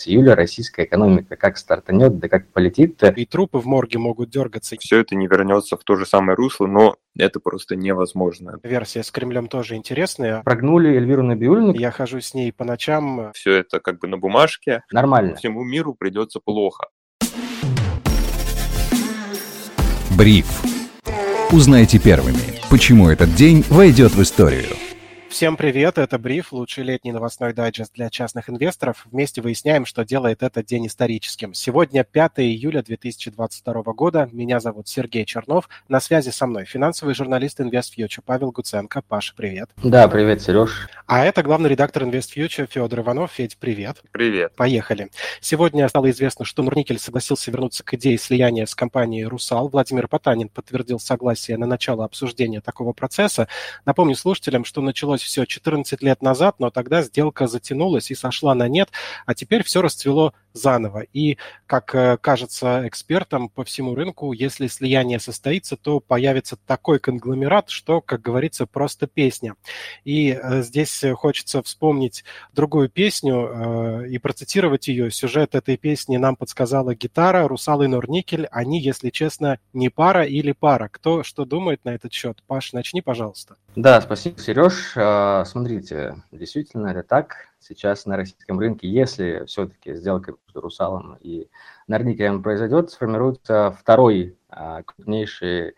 с июля российская экономика как стартанет, да как полетит. И трупы в морге могут дергаться. Все это не вернется в то же самое русло, но это просто невозможно. Версия с Кремлем тоже интересная. Прогнули Эльвиру Набиулину. Я хожу с ней по ночам. Все это как бы на бумажке. Нормально. Всему миру придется плохо. Бриф. Узнайте первыми, почему этот день войдет в историю. Всем привет, это Бриф, лучший летний новостной дайджест для частных инвесторов. Вместе выясняем, что делает этот день историческим. Сегодня 5 июля 2022 года. Меня зовут Сергей Чернов. На связи со мной финансовый журналист InvestFuture Павел Гуценко. Паша, привет. Да, привет, Сереж. А это главный редактор InvestFuture Федор Иванов. Федь, привет. Привет. Поехали. Сегодня стало известно, что Нурникель согласился вернуться к идее слияния с компанией «Русал». Владимир Потанин подтвердил согласие на начало обсуждения такого процесса. Напомню слушателям, что началось началось все 14 лет назад, но тогда сделка затянулась и сошла на нет, а теперь все расцвело заново. И, как э, кажется экспертам по всему рынку, если слияние состоится, то появится такой конгломерат, что, как говорится, просто песня. И э, здесь хочется вспомнить другую песню э, и процитировать ее. Сюжет этой песни нам подсказала гитара «Русал и Норникель». Они, если честно, не пара или пара. Кто что думает на этот счет? Паш, начни, пожалуйста. Да, спасибо, Сереж. А, смотрите, действительно это так сейчас на российском рынке, если все-таки сделка между Русалом и Норникелем произойдет, сформируется второй а, крупнейший,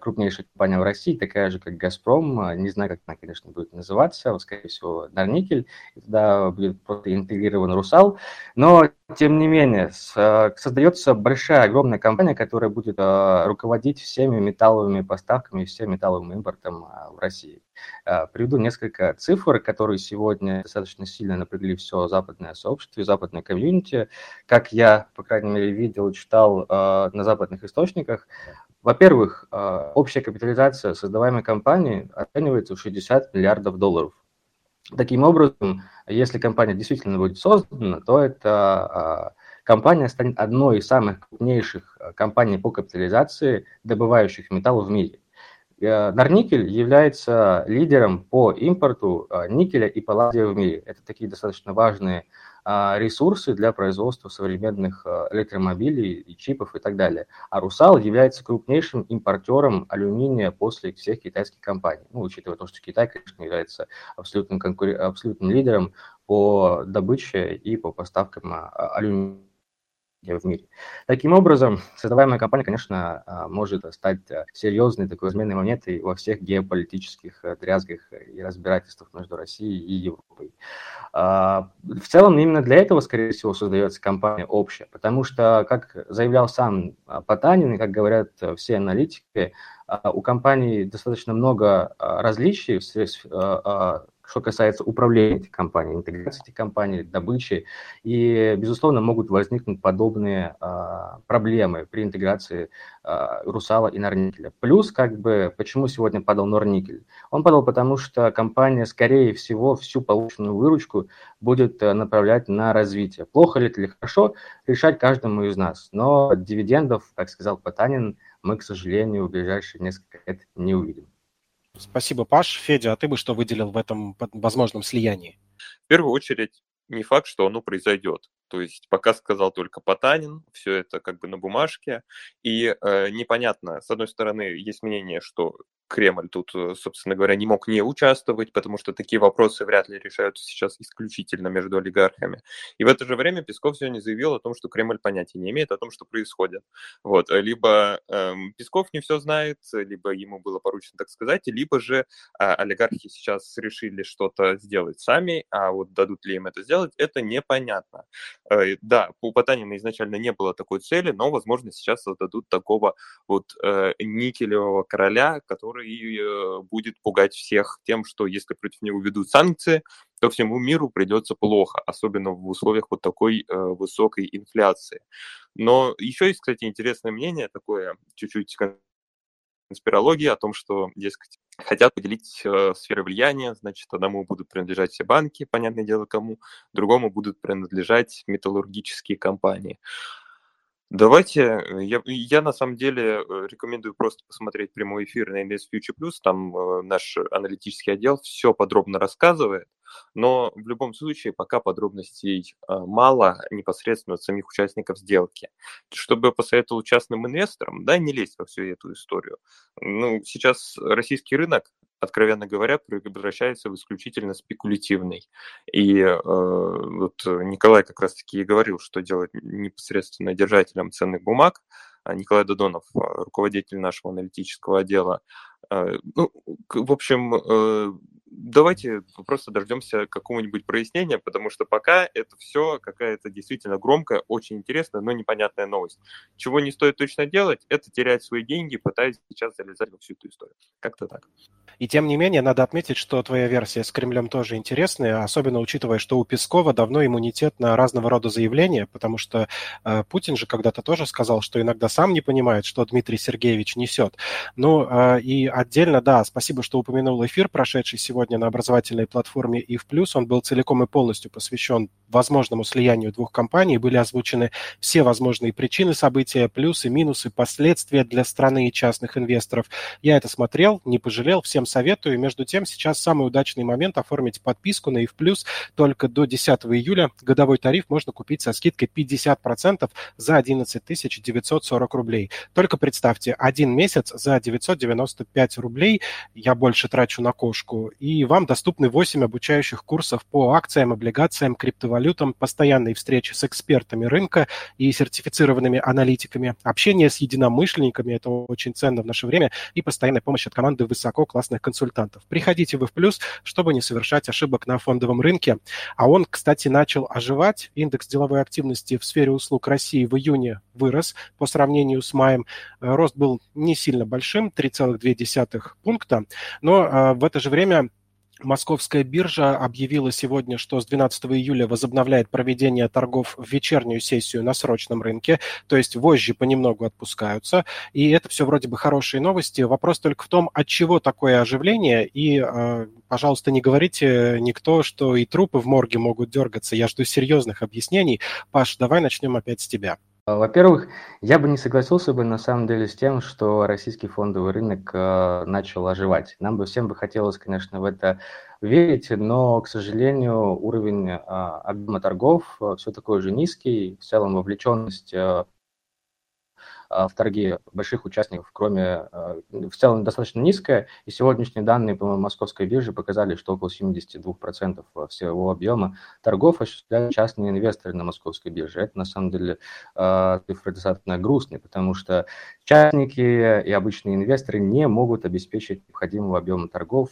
крупнейшая компания в России, такая же, как «Газпром». Не знаю, как она, конечно, будет называться, скорее всего, «Норникель». И туда будет просто интегрирован «Русал». Но, тем не менее, создается большая, огромная компания, которая будет а, руководить всеми металловыми поставками, всем металловым импортом в России. Приведу несколько цифр, которые сегодня достаточно сильно напрягли все западное сообщество и западное комьюнити. Как я, по крайней мере, видел, читал на западных источниках. Во-первых, а, общая капитализация создаваемой компании оценивается в 60 миллиардов долларов. Таким образом, если компания действительно будет создана, то эта компания станет одной из самых крупнейших а, компаний по капитализации, добывающих металл в мире. Норникель является лидером по импорту никеля и палладия в мире. Это такие достаточно важные а, ресурсы для производства современных а, электромобилей и чипов и так далее. А «Русал» является крупнейшим импортером алюминия после всех китайских компаний. Ну, учитывая то, что Китай, конечно, является абсолютным, конкур... абсолютным лидером по добыче и по поставкам а, алюминия в мире. Таким образом, создаваемая компания, конечно, а, может стать а, серьезной такой разменной монетой во всех геополитических э, дрязгах и разбирательствах между Россией и Европой. А, в целом, именно для этого, скорее всего, создается компания общая, потому что, как заявлял сам Потанин, и как говорят э, все аналитики, у компании достаточно много различий в что касается управления этих компаний, интеграции этих компаний, добычи. И, безусловно, могут возникнуть подобные а, проблемы при интеграции а, Русала и Норникеля. Плюс, как бы, почему сегодня падал Норникель? Он падал потому, что компания, скорее всего, всю полученную выручку будет э, направлять на развитие. Плохо ли это или хорошо, решать каждому из нас. Но дивидендов, как сказал Потанин, мы, к сожалению, в ближайшие несколько лет не увидим. Спасибо, Паш. Федя, а ты бы что выделил в этом возможном слиянии? В первую очередь, не факт, что оно произойдет. То есть пока сказал только Потанин, все это как бы на бумажке. И э, непонятно, с одной стороны, есть мнение, что Кремль тут, э, собственно говоря, не мог не участвовать, потому что такие вопросы вряд ли решаются сейчас исключительно между олигархами. И в это же время Песков сегодня заявил о том, что Кремль понятия не имеет о том, что происходит. Вот. Либо эм, Песков не все знает, либо ему было поручено так сказать, либо же э, олигархи сейчас решили что-то сделать сами, а вот дадут ли им это сделать, это непонятно. Э, да, у Потанина изначально не было такой цели, но, возможно, сейчас создадут такого вот э, никелевого короля, который э, будет пугать всех тем, что если против него ведут санкции, то всему миру придется плохо, особенно в условиях вот такой э, высокой инфляции. Но еще есть, кстати, интересное мнение, такое чуть-чуть конспирологии о том, что, дескать, хотят поделить э, сферы влияния, значит, одному будут принадлежать все банки, понятное дело кому, другому будут принадлежать металлургические компании. Давайте, э, я, я на самом деле э, рекомендую просто посмотреть прямой эфир на Invest Future Plus, там э, наш аналитический отдел все подробно рассказывает. Но в любом случае пока подробностей мало непосредственно от самих участников сделки. Чтобы я посоветовал частным инвесторам, да, не лезть во всю эту историю. Ну, сейчас российский рынок откровенно говоря, превращается в исключительно спекулятивный. И э, вот Николай как раз-таки и говорил, что делать непосредственно держателям ценных бумаг. А Николай Додонов, руководитель нашего аналитического отдела. Э, ну, в общем, э, давайте просто дождемся какого-нибудь прояснения, потому что пока это все какая-то действительно громкая, очень интересная, но непонятная новость. Чего не стоит точно делать, это терять свои деньги, пытаясь сейчас залезать во всю эту историю. Как-то так. И тем не менее, надо отметить, что твоя версия с Кремлем тоже интересная, особенно учитывая, что у Пескова давно иммунитет на разного рода заявления, потому что э, Путин же когда-то тоже сказал, что иногда сам не понимает, что Дмитрий Сергеевич несет. Ну э, и отдельно, да, спасибо, что упомянул эфир, прошедший сегодня на образовательной платформе ИФ+. Он был целиком и полностью посвящен возможному слиянию двух компаний. Были озвучены все возможные причины события, плюсы, минусы, последствия для страны и частных инвесторов. Я это смотрел, не пожалел, всем советую. Между тем, сейчас самый удачный момент оформить подписку на ИФ+. Только до 10 июля годовой тариф можно купить со скидкой 50% за 11 940 рублей. Только представьте, один месяц за 995 рублей я больше трачу на кошку, и вам доступны 8 обучающих курсов по акциям, облигациям, криптовалютам, постоянные встречи с экспертами рынка и сертифицированными аналитиками, общение с единомышленниками, это очень ценно в наше время, и постоянная помощь от команды высококлассных консультантов. Приходите в плюс, чтобы не совершать ошибок на фондовом рынке. А он, кстати, начал оживать. Индекс деловой активности в сфере услуг России в июне вырос по сравнению с маем. Рост был не сильно большим, 3,2 пункта, но э, в это же время Московская биржа объявила сегодня, что с 12 июля возобновляет проведение торгов в вечернюю сессию на срочном рынке, то есть вожжи понемногу отпускаются, и это все вроде бы хорошие новости. Вопрос только в том, от чего такое оживление, и, э, пожалуйста, не говорите никто, что и трупы в морге могут дергаться. Я жду серьезных объяснений. Паш, давай начнем опять с тебя. А, во-первых, я бы не согласился бы на самом деле с тем, что российский фондовый рынок э, начал оживать. Нам бы всем бы хотелось, конечно, в это верить, но, к сожалению, уровень э, объема торгов все такой же низкий. В целом вовлеченность а, в торги больших участников, кроме а, в целом достаточно низкая. И сегодняшние данные по московской бирже показали, что около 72% всего объема торгов осуществляют частные инвесторы на московской бирже. Это на самом деле а, цифры достаточно грустные, потому что частники и обычные инвесторы не могут обеспечить необходимого объема торгов,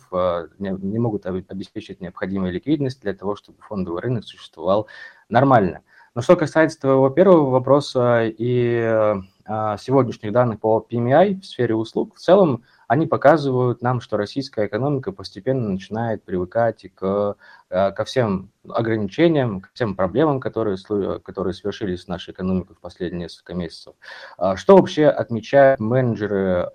не могут обеспечить необходимую ликвидность для того, чтобы фондовый рынок существовал нормально. Но что касается твоего первого вопроса и а, сегодняшних данных по PMI в сфере услуг, в целом они показывают нам, что российская экономика постепенно начинает привыкать к, а, ко всем ограничениям, к всем проблемам, которые, которые свершились с нашей экономикой в последние несколько месяцев. А, что вообще отмечают менеджеры,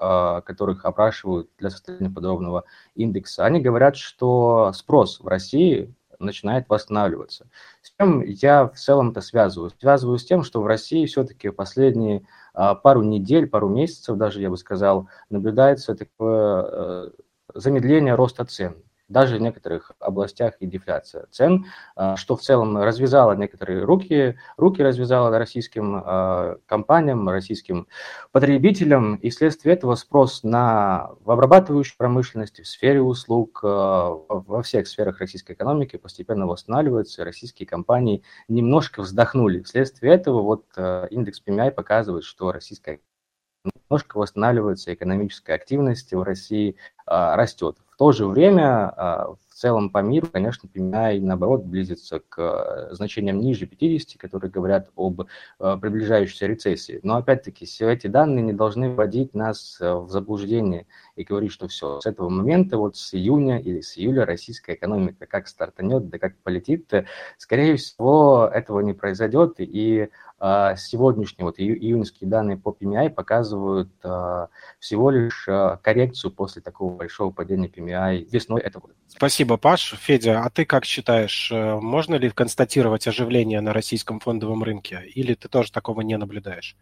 которых опрашивают для составления подробного индекса? Они говорят, что спрос в России начинает восстанавливаться. С чем я в целом это связываю? Связываю с тем, что в России все-таки последние а, пару недель, пару месяцев даже, я бы сказал, наблюдается такое э, замедление роста цен даже в некоторых областях и дефляция цен, а, что в целом развязало некоторые руки, руки развязало российским а, компаниям, российским потребителям, и вследствие этого спрос на в обрабатывающей промышленности, в сфере услуг, а, во всех сферах российской экономики постепенно восстанавливается, и российские компании немножко вздохнули. Вследствие этого вот индекс PMI показывает, что российская немножко восстанавливается экономическая активность в России, растет. В то же время а, в целом по миру, конечно, PMI, наоборот, близится к э, значениям ниже 50, которые говорят об э, приближающейся рецессии. Но, опять-таки, эти данные не должны вводить нас э, в заблуждение и говорить, что все, с этого момента, вот с июня или с июля российская экономика как стартанет, да как полетит, скорее всего, этого не произойдет, и сегодняшние вот июньские данные по PMI показывают а, всего лишь а, коррекцию после такого большого падения PMI весной этого года. Спасибо, Паш. Федя, а ты как считаешь, э, можно ли констатировать оживление на российском фондовом рынке, или ты тоже такого не наблюдаешь?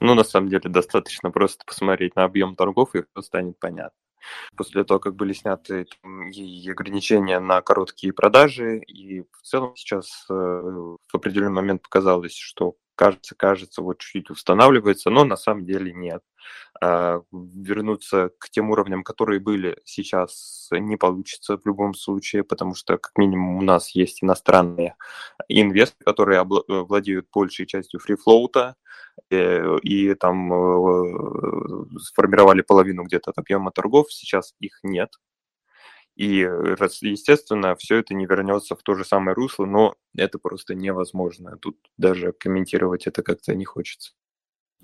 Ну, на самом деле, достаточно просто посмотреть на объем торгов, и все станет понятно. После того, как были сняты и ограничения на короткие продажи, и в целом сейчас э, в определенный момент показалось, что кажется, кажется, вот чуть-чуть устанавливается, но на самом деле нет. А, вернуться к тем уровням, которые были сейчас, не получится в любом случае, потому что, как минимум, у нас есть иностранные инвесторы, которые владеют большей частью фрифлоута, э, и там э, сформировали половину где-то от объема торгов, сейчас их нет, и, естественно, все это не вернется в то же самое русло, но это просто невозможно. Тут даже комментировать это как-то не хочется.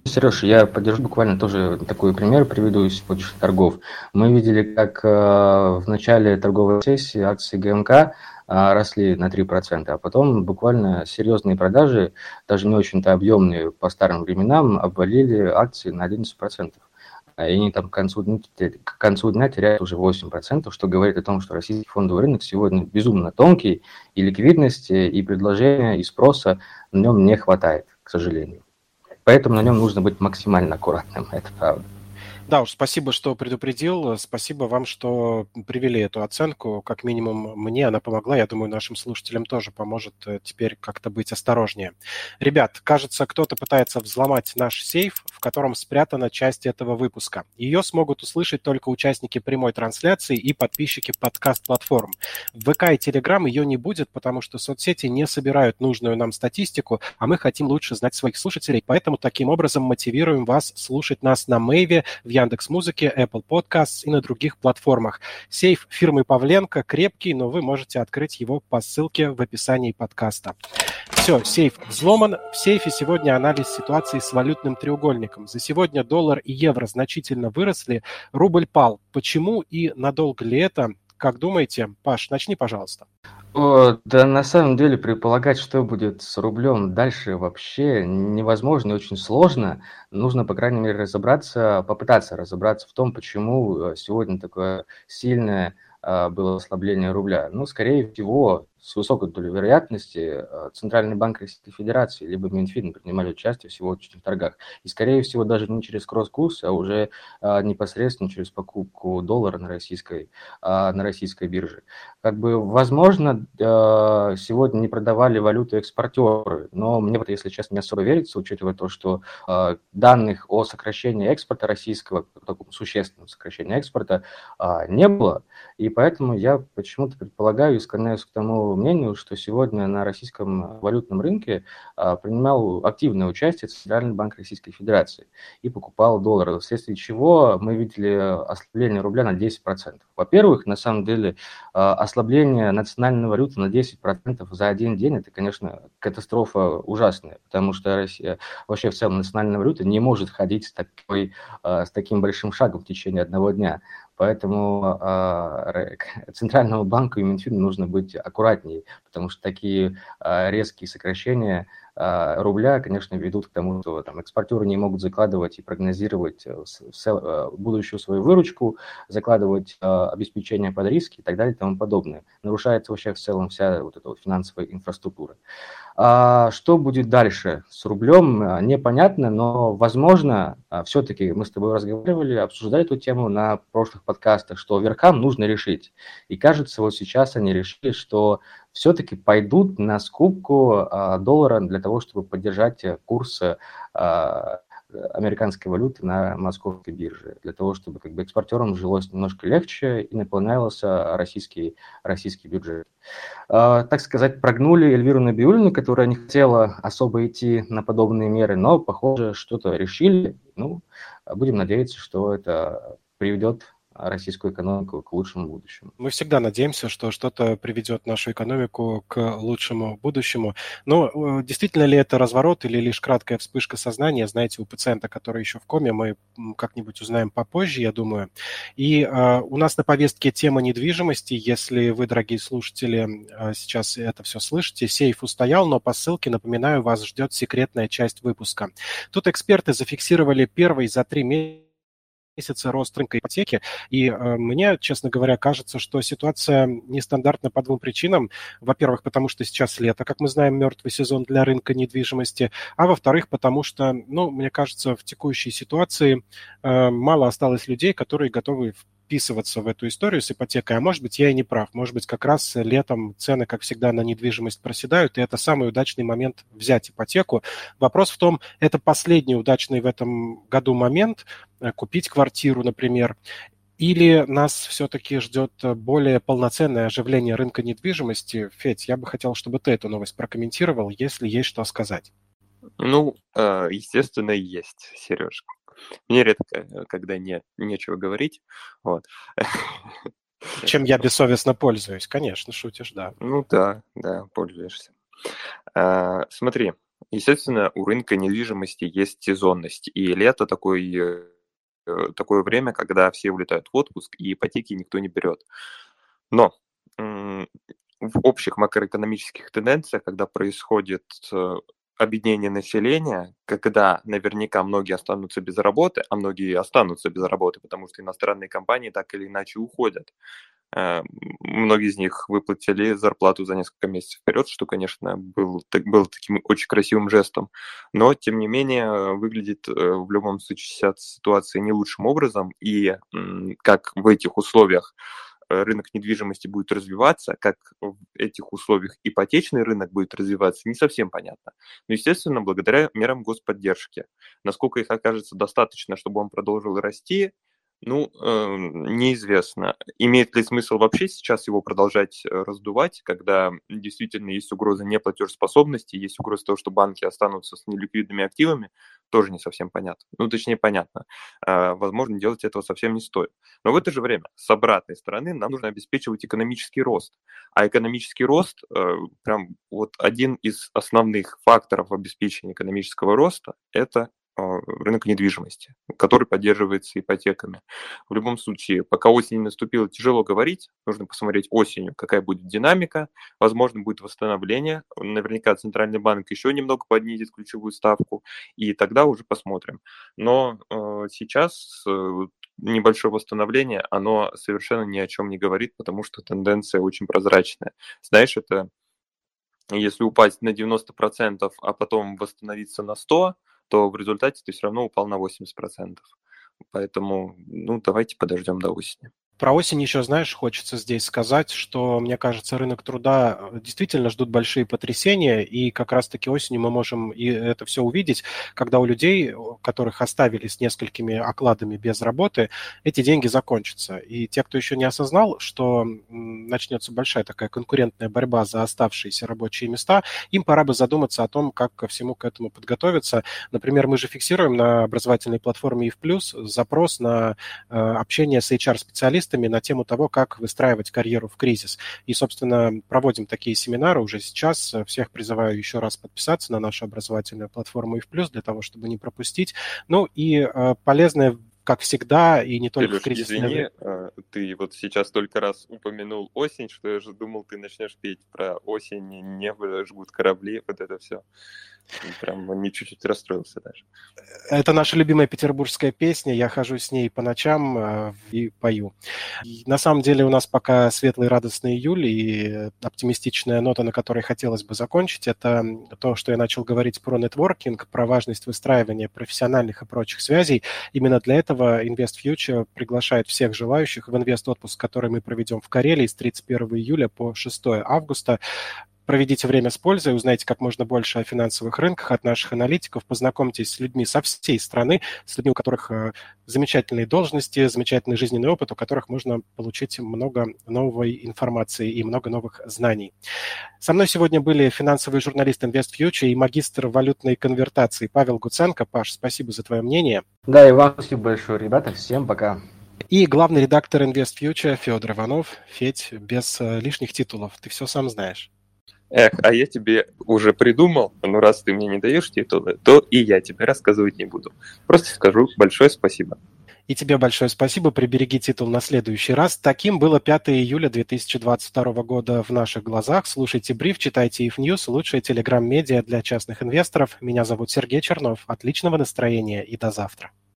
Сереж, я поддержу буквально тоже такой пример, приведу из сегодняшних торгов. Мы видели, как э, в начале торговой сессии акции ГМК э, росли на 3%, а потом буквально серьезные продажи, даже не очень-то объемные по старым временам, обвалили акции на 11%. А и они там к концу, дня, к концу дня теряют уже 8%, что говорит о том, что российский фондовый рынок сегодня безумно тонкий, и ликвидности, и предложения, и спроса на нем не хватает, к сожалению. Поэтому на нем нужно быть максимально аккуратным, это правда. Да уж, спасибо, что предупредил. Спасибо вам, что привели эту оценку. Как минимум мне она помогла. Я думаю, нашим слушателям тоже поможет э, теперь как-то быть осторожнее. Ребят, кажется, кто-то пытается взломать наш сейф, в котором спрятана часть этого выпуска. Ее смогут услышать только участники прямой трансляции и подписчики подкаст-платформ. В ВК и Телеграм ее не будет, потому что соцсети не собирают нужную нам статистику, а мы хотим лучше знать своих слушателей, поэтому таким образом мотивируем вас слушать нас на Мэйве, в Яндекс Музыке, Apple Podcasts и на других платформах. Сейф фирмы Павленко крепкий, но вы можете открыть его по ссылке в описании подкаста. Все, сейф взломан. В сейфе сегодня анализ ситуации с валютным треугольником. За сегодня доллар и евро значительно выросли, рубль пал. Почему и надолго ли это? Как думаете? Паш, начни, пожалуйста. О, да на самом деле предполагать, что будет с рублем дальше вообще невозможно и очень сложно. Нужно, по крайней мере, разобраться, попытаться разобраться в том, почему э, сегодня такое сильное а, было ослабление рубля. Ну, скорее всего, с высокой долей вероятности э, Центральный банк Российской Федерации либо Минфин принимали участие в сегодняшних торгах. И, скорее всего, даже не через кросс-курс, а уже а, непосредственно через покупку доллара на российской, а, на российской бирже. Как бы, возможно, а, сегодня не продавали валюту экспортеры, но мне если честно, не особо верится, учитывая то, что а, данных о сокращении экспорта российского, таком существенном сокращении экспорта, а, не было. И поэтому я почему-то предполагаю и склоняюсь к тому мнению, что сегодня на российском валютном рынке а, принимал активное участие Центральный банк Российской Федерации и покупал доллары, вследствие чего мы видели ослабление рубля на 10%. Во-первых, на самом деле ослабление национальной валюты на 10% за один день – это, конечно, катастрофа ужасная, потому что Россия, вообще в целом национальная валюта не может ходить с, такой, с таким большим шагом в течение одного дня. Поэтому э, Центральному банку и Минфину нужно быть аккуратнее, потому что такие э, резкие сокращения рубля, конечно, ведут к тому, что там, экспортеры не могут закладывать и прогнозировать э, э, будущую свою выручку, закладывать э, обеспечение под риски и так далее и тому подобное. Нарушается вообще в целом вся вот эта вот финансовая инфраструктура. А что будет дальше с рублем, а, непонятно, но, возможно, а, все-таки мы с тобой разговаривали, обсуждали эту тему на прошлых подкастах, что верхам нужно решить. И кажется, вот сейчас они решили, что все-таки пойдут на скупку а, доллара для того, чтобы поддержать курс американской валюты на московской бирже, для того, чтобы как бы экспортерам жилось немножко легче и наполнялся российский, российский бюджет. А, так сказать, прогнули Эльвиру Набиулину, которая не хотела особо идти на подобные меры, но, похоже, что-то решили. Ну, будем надеяться, что это приведет российскую экономику к лучшему будущему. Мы всегда надеемся, что что-то приведет нашу экономику к лучшему будущему. Но э, действительно ли это разворот или лишь краткая вспышка сознания, знаете, у пациента, который еще в коме, мы как-нибудь узнаем попозже, я думаю. И э, у нас на повестке тема недвижимости. Если вы, дорогие слушатели, э, сейчас это все слышите, сейф устоял, но по ссылке, напоминаю, вас ждет секретная часть выпуска. Тут эксперты зафиксировали первый за три месяца месяца рост рынка ипотеки. И э, мне, честно говоря, кажется, что ситуация нестандартна по двум причинам. Во-первых, потому что сейчас лето, как мы знаем, мертвый сезон для рынка недвижимости. А во-вторых, потому что, ну, мне кажется, в текущей ситуации э, мало осталось людей, которые готовы вписываться в эту историю с ипотекой, а может быть, я и не прав. Может быть, как раз летом цены, как всегда, на недвижимость проседают, и это самый удачный момент взять ипотеку. Вопрос в том, это последний удачный в этом году момент, э, купить квартиру, например, или нас все-таки ждет более полноценное оживление рынка недвижимости? Федь, я бы хотел, чтобы ты эту новость прокомментировал, если есть что сказать. Ну, э, естественно, есть, Сереж. Мне редко, э, когда нет, нечего говорить. Вот. Чем я бессовестно пользуюсь, конечно, шутишь, да. Ну да, да, пользуешься. А, смотри, естественно, у рынка недвижимости есть сезонность, и лето такой, э, такое время, когда все улетают в отпуск, и ипотеки никто не берет. Но в общих макроэкономических тенденциях, когда происходит объединение населения, когда наверняка многие останутся без работы, а многие останутся без работы, потому что иностранные компании так или иначе уходят. Э, многие из них выплатили зарплату за несколько месяцев вперед, что, конечно, был, был таким очень красивым жестом. Но, тем не менее, выглядит э, в любом случае ситуация не лучшим образом. И как в этих условиях рынок недвижимости будет развиваться, как в этих условиях ипотечный рынок будет развиваться, не совсем понятно. Но, естественно, благодаря мерам господдержки. Насколько их окажется достаточно, чтобы он продолжил расти, ну, э, неизвестно. Имеет ли смысл вообще сейчас его продолжать э, раздувать, когда действительно есть угроза неплатежеспособности, есть угроза того, что банки останутся с неликвидными активами, тоже не совсем понятно. Ну, точнее, понятно. Э, возможно, делать этого совсем не стоит. Но в это же время, с обратной стороны, нам нужно обеспечивать экономический рост. А экономический рост, э, прям вот один из основных факторов обеспечения экономического роста, это а, рынок недвижимости, который поддерживается ипотеками. В любом случае, пока осень не наступила, тяжело говорить. Нужно посмотреть осенью, какая будет динамика. Возможно, будет восстановление. Наверняка Центральный банк еще немного поднимет ключевую ставку, и тогда уже посмотрим. Но э, сейчас э, небольшое восстановление, оно совершенно ни о чем не говорит, потому что тенденция очень прозрачная. Знаешь, это если упасть на 90%, а потом восстановиться на 100%, то в результате ты все равно упал на 80%. Поэтому, ну, давайте подождем до осени. Про осень еще, знаешь, хочется здесь сказать, что, мне кажется, рынок труда э, действительно ждут большие потрясения, и как раз-таки осенью мы можем и это все увидеть, когда у людей, которых оставили с несколькими окладами без работы, эти деньги закончатся. И те, кто еще не осознал, что начнется большая такая конкурентная борьба за оставшиеся рабочие места, им пора бы задуматься о том, как ко всему к этому подготовиться. Например, мы же фиксируем на образовательной платформе EVPlus запрос на э, общение с HR-специалистами, специалистами на тему того, как выстраивать карьеру в кризис. И, собственно, проводим такие семинары уже сейчас. Всех призываю еще раз подписаться на нашу образовательную платформу и в плюс для того, чтобы не пропустить. Ну и э, полезное как всегда, и не только Илюш, в кризисное извини, а, ты вот сейчас только раз упомянул осень, что я же думал, ты начнешь петь про осень, небо жгут корабли, вот это все. Прям не чуть-чуть расстроился даже. Это наша любимая петербургская песня. Я хожу с ней по ночам э, и пою. На самом деле у нас пока светлый радостный июль и оптимистичная нота, на которой хотелось бы закончить, это то, что я начал говорить про нетворкинг, про важность выстраивания профессиональных и прочих связей. Именно для этого Invest Future приглашает всех желающих в инвест-отпуск, который мы проведем в Карелии с 31 июля по 6 августа. Проведите время с пользой, узнайте как можно больше о финансовых рынках от наших аналитиков, познакомьтесь с людьми со всей страны, с людьми, у которых э, замечательные должности, замечательный жизненный опыт, у которых можно получить много новой информации и много новых знаний. Со мной сегодня были финансовый журналист InvestFuture и магистр валютной конвертации Павел Гуценко. Паш, спасибо за твое мнение. Да, и вам спасибо большое, ребята. Всем пока. И главный редактор InvestFuture Федор Иванов. Федь, без э, лишних титулов, ты все сам знаешь. Эх, а я тебе уже придумал, ну раз ты мне не даешь титулы, то и я тебе рассказывать не буду. Просто скажу большое спасибо. И тебе большое спасибо. Прибереги титул на следующий раз. Таким было 5 июля 2022 года в наших глазах. Слушайте бриф, читайте if News, лучшая телеграм-медиа для частных инвесторов. Меня зовут Сергей Чернов. Отличного настроения и до завтра.